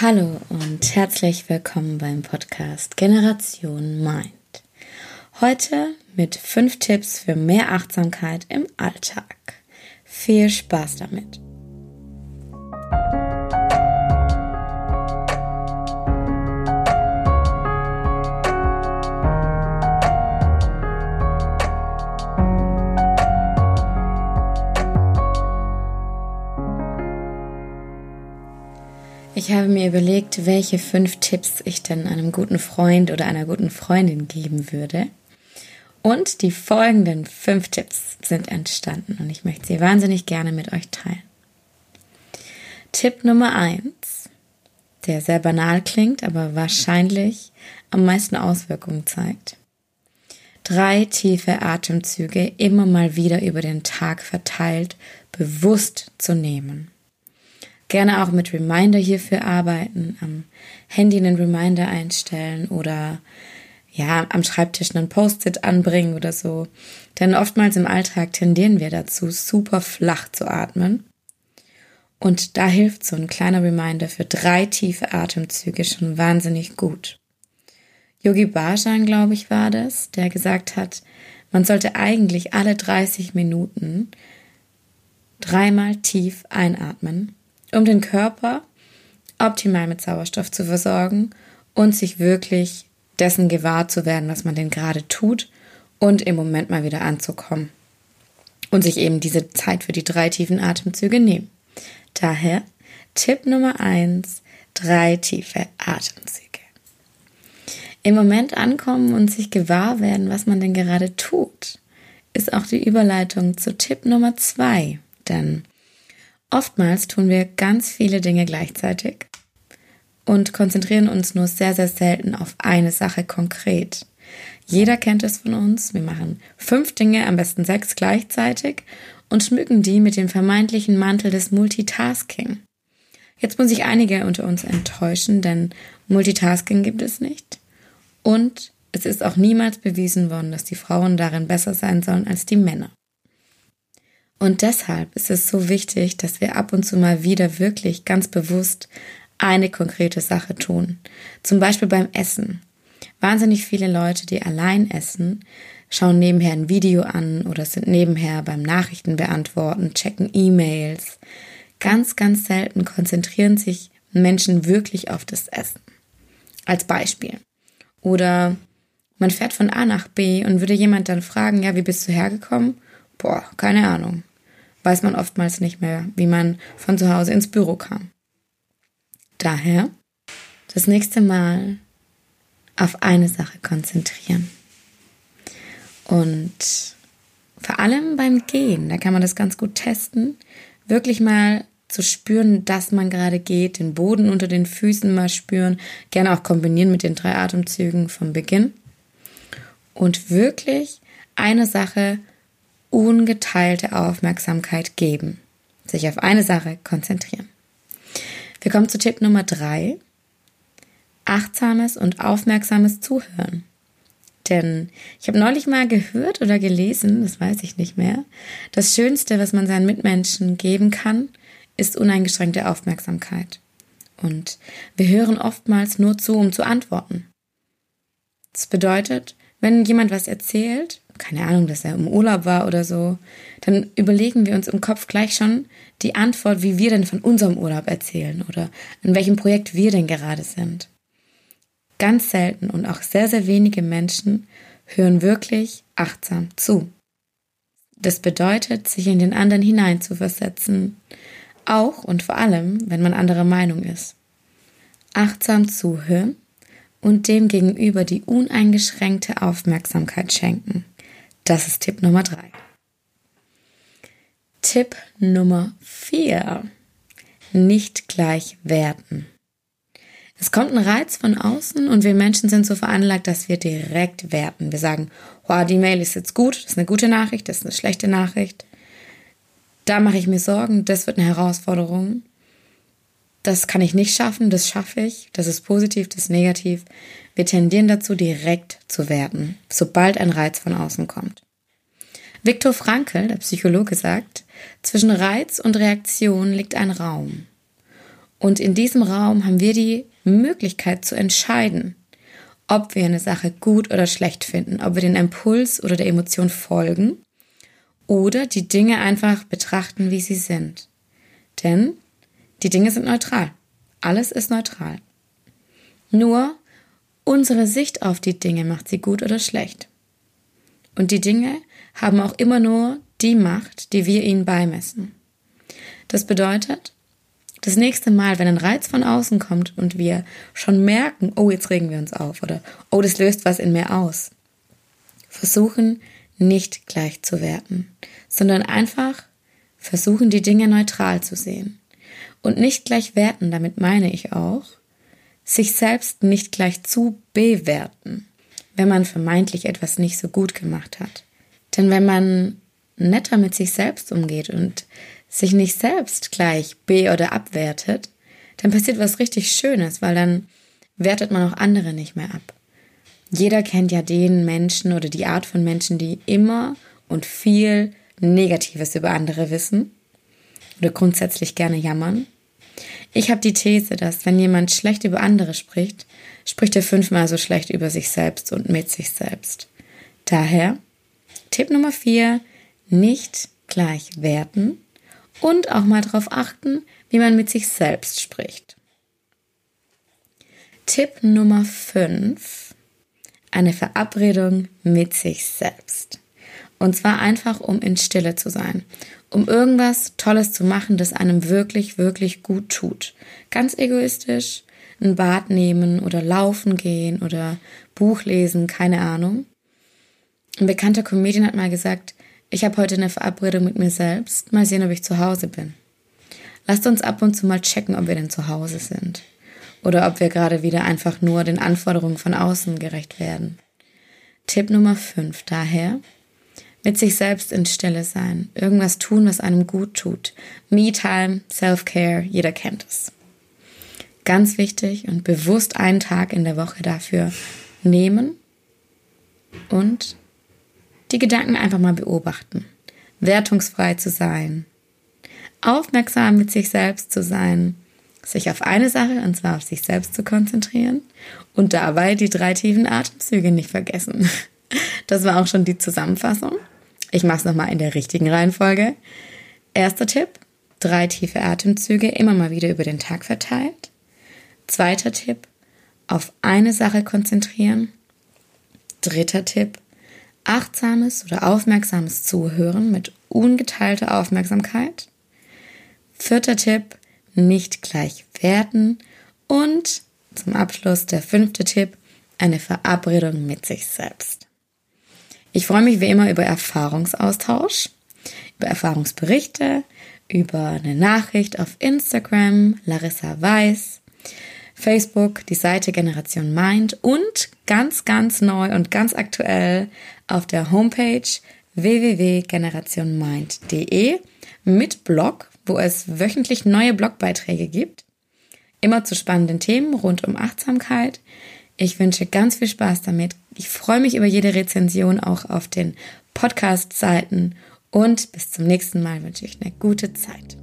Hallo und herzlich willkommen beim Podcast Generation Mind. Heute mit fünf Tipps für mehr Achtsamkeit im Alltag. Viel Spaß damit! Ich habe mir überlegt, welche fünf Tipps ich denn einem guten Freund oder einer guten Freundin geben würde. Und die folgenden fünf Tipps sind entstanden und ich möchte sie wahnsinnig gerne mit euch teilen. Tipp Nummer eins, der sehr banal klingt, aber wahrscheinlich am meisten Auswirkungen zeigt. Drei tiefe Atemzüge immer mal wieder über den Tag verteilt bewusst zu nehmen. Gerne auch mit Reminder hierfür arbeiten, am Handy einen Reminder einstellen oder ja, am Schreibtisch einen Post-it anbringen oder so. Denn oftmals im Alltag tendieren wir dazu, super flach zu atmen. Und da hilft so ein kleiner Reminder für drei tiefe Atemzüge schon wahnsinnig gut. Yogi Bhajan, glaube ich, war das, der gesagt hat, man sollte eigentlich alle 30 Minuten dreimal tief einatmen um den Körper optimal mit Sauerstoff zu versorgen und sich wirklich dessen gewahr zu werden, was man denn gerade tut und im Moment mal wieder anzukommen. Und sich eben diese Zeit für die drei tiefen Atemzüge nehmen. Daher Tipp Nummer eins: drei tiefe Atemzüge. Im Moment ankommen und sich gewahr werden, was man denn gerade tut, ist auch die Überleitung zu Tipp Nummer zwei. Denn Oftmals tun wir ganz viele Dinge gleichzeitig und konzentrieren uns nur sehr, sehr selten auf eine Sache konkret. Jeder kennt es von uns. Wir machen fünf Dinge, am besten sechs gleichzeitig und schmücken die mit dem vermeintlichen Mantel des Multitasking. Jetzt muss ich einige unter uns enttäuschen, denn Multitasking gibt es nicht. Und es ist auch niemals bewiesen worden, dass die Frauen darin besser sein sollen als die Männer. Und deshalb ist es so wichtig, dass wir ab und zu mal wieder wirklich ganz bewusst eine konkrete Sache tun. Zum Beispiel beim Essen. Wahnsinnig viele Leute, die allein essen, schauen nebenher ein Video an oder sind nebenher beim Nachrichten beantworten, checken E-Mails. Ganz, ganz selten konzentrieren sich Menschen wirklich auf das Essen. Als Beispiel. Oder man fährt von A nach B und würde jemand dann fragen, ja, wie bist du hergekommen? Boah, keine Ahnung. Weiß man oftmals nicht mehr, wie man von zu Hause ins Büro kam. Daher das nächste Mal auf eine Sache konzentrieren. Und vor allem beim Gehen, da kann man das ganz gut testen, wirklich mal zu spüren, dass man gerade geht, den Boden unter den Füßen mal spüren, gerne auch kombinieren mit den drei Atemzügen vom Beginn und wirklich eine Sache ungeteilte Aufmerksamkeit geben. Sich auf eine Sache konzentrieren. Wir kommen zu Tipp Nummer drei. Achtsames und aufmerksames Zuhören. Denn ich habe neulich mal gehört oder gelesen, das weiß ich nicht mehr, das Schönste, was man seinen Mitmenschen geben kann, ist uneingeschränkte Aufmerksamkeit. Und wir hören oftmals nur zu, um zu antworten. Das bedeutet, wenn jemand was erzählt, keine Ahnung, dass er im Urlaub war oder so, dann überlegen wir uns im Kopf gleich schon die Antwort, wie wir denn von unserem Urlaub erzählen oder in welchem Projekt wir denn gerade sind. Ganz selten und auch sehr, sehr wenige Menschen hören wirklich achtsam zu. Das bedeutet, sich in den anderen hineinzuversetzen, auch und vor allem, wenn man anderer Meinung ist. Achtsam zuhören und dem gegenüber die uneingeschränkte Aufmerksamkeit schenken. Das ist Tipp Nummer drei. Tipp Nummer vier. Nicht gleich werten. Es kommt ein Reiz von außen und wir Menschen sind so veranlagt, dass wir direkt werten. Wir sagen, wow, die Mail ist jetzt gut, das ist eine gute Nachricht, das ist eine schlechte Nachricht. Da mache ich mir Sorgen, das wird eine Herausforderung. Das kann ich nicht schaffen, das schaffe ich, das ist positiv, das ist negativ. Wir tendieren dazu, direkt zu werten, sobald ein Reiz von außen kommt. Viktor Frankl, der Psychologe, sagt, zwischen Reiz und Reaktion liegt ein Raum. Und in diesem Raum haben wir die Möglichkeit zu entscheiden, ob wir eine Sache gut oder schlecht finden, ob wir den Impuls oder der Emotion folgen oder die Dinge einfach betrachten, wie sie sind. Denn die Dinge sind neutral. Alles ist neutral. Nur unsere Sicht auf die Dinge macht sie gut oder schlecht. Und die Dinge haben auch immer nur die Macht, die wir ihnen beimessen. Das bedeutet, das nächste Mal, wenn ein Reiz von außen kommt und wir schon merken, oh, jetzt regen wir uns auf oder oh, das löst was in mir aus, versuchen nicht gleich zu werten, sondern einfach versuchen, die Dinge neutral zu sehen. Und nicht gleich werten, damit meine ich auch, sich selbst nicht gleich zu bewerten, wenn man vermeintlich etwas nicht so gut gemacht hat. Denn wenn man netter mit sich selbst umgeht und sich nicht selbst gleich be- oder abwertet, dann passiert was richtig Schönes, weil dann wertet man auch andere nicht mehr ab. Jeder kennt ja den Menschen oder die Art von Menschen, die immer und viel Negatives über andere wissen oder grundsätzlich gerne jammern. Ich habe die These, dass wenn jemand schlecht über andere spricht, spricht er fünfmal so schlecht über sich selbst und mit sich selbst. Daher Tipp Nummer vier, nicht gleich werten und auch mal darauf achten, wie man mit sich selbst spricht. Tipp Nummer 5. Eine Verabredung mit sich selbst. Und zwar einfach, um in Stille zu sein. Um irgendwas Tolles zu machen, das einem wirklich, wirklich gut tut. Ganz egoistisch, ein Bad nehmen oder laufen gehen oder Buch lesen, keine Ahnung. Ein bekannter Comedian hat mal gesagt, ich habe heute eine Verabredung mit mir selbst. Mal sehen, ob ich zu Hause bin. Lasst uns ab und zu mal checken, ob wir denn zu Hause sind. Oder ob wir gerade wieder einfach nur den Anforderungen von außen gerecht werden. Tipp Nummer 5 daher. Mit sich selbst in Stille sein. Irgendwas tun, was einem gut tut. Me-Time, Self-Care, jeder kennt es. Ganz wichtig und bewusst einen Tag in der Woche dafür nehmen und die Gedanken einfach mal beobachten, wertungsfrei zu sein, aufmerksam mit sich selbst zu sein, sich auf eine Sache, und zwar auf sich selbst zu konzentrieren und dabei die drei tiefen Atemzüge nicht vergessen. Das war auch schon die Zusammenfassung. Ich mache es nochmal in der richtigen Reihenfolge. Erster Tipp, drei tiefe Atemzüge, immer mal wieder über den Tag verteilt. Zweiter Tipp, auf eine Sache konzentrieren. Dritter Tipp, achtsames oder aufmerksames Zuhören mit ungeteilter Aufmerksamkeit. Vierter Tipp, nicht gleich werten. Und zum Abschluss der fünfte Tipp, eine Verabredung mit sich selbst. Ich freue mich wie immer über Erfahrungsaustausch, über Erfahrungsberichte, über eine Nachricht auf Instagram, Larissa Weiß, Facebook, die Seite Generation Mind und ganz, ganz neu und ganz aktuell auf der Homepage www.generationmind.de mit Blog, wo es wöchentlich neue Blogbeiträge gibt. Immer zu spannenden Themen rund um Achtsamkeit. Ich wünsche ganz viel Spaß damit. Ich freue mich über jede Rezension auch auf den Podcast-Seiten und bis zum nächsten Mal wünsche ich eine gute Zeit.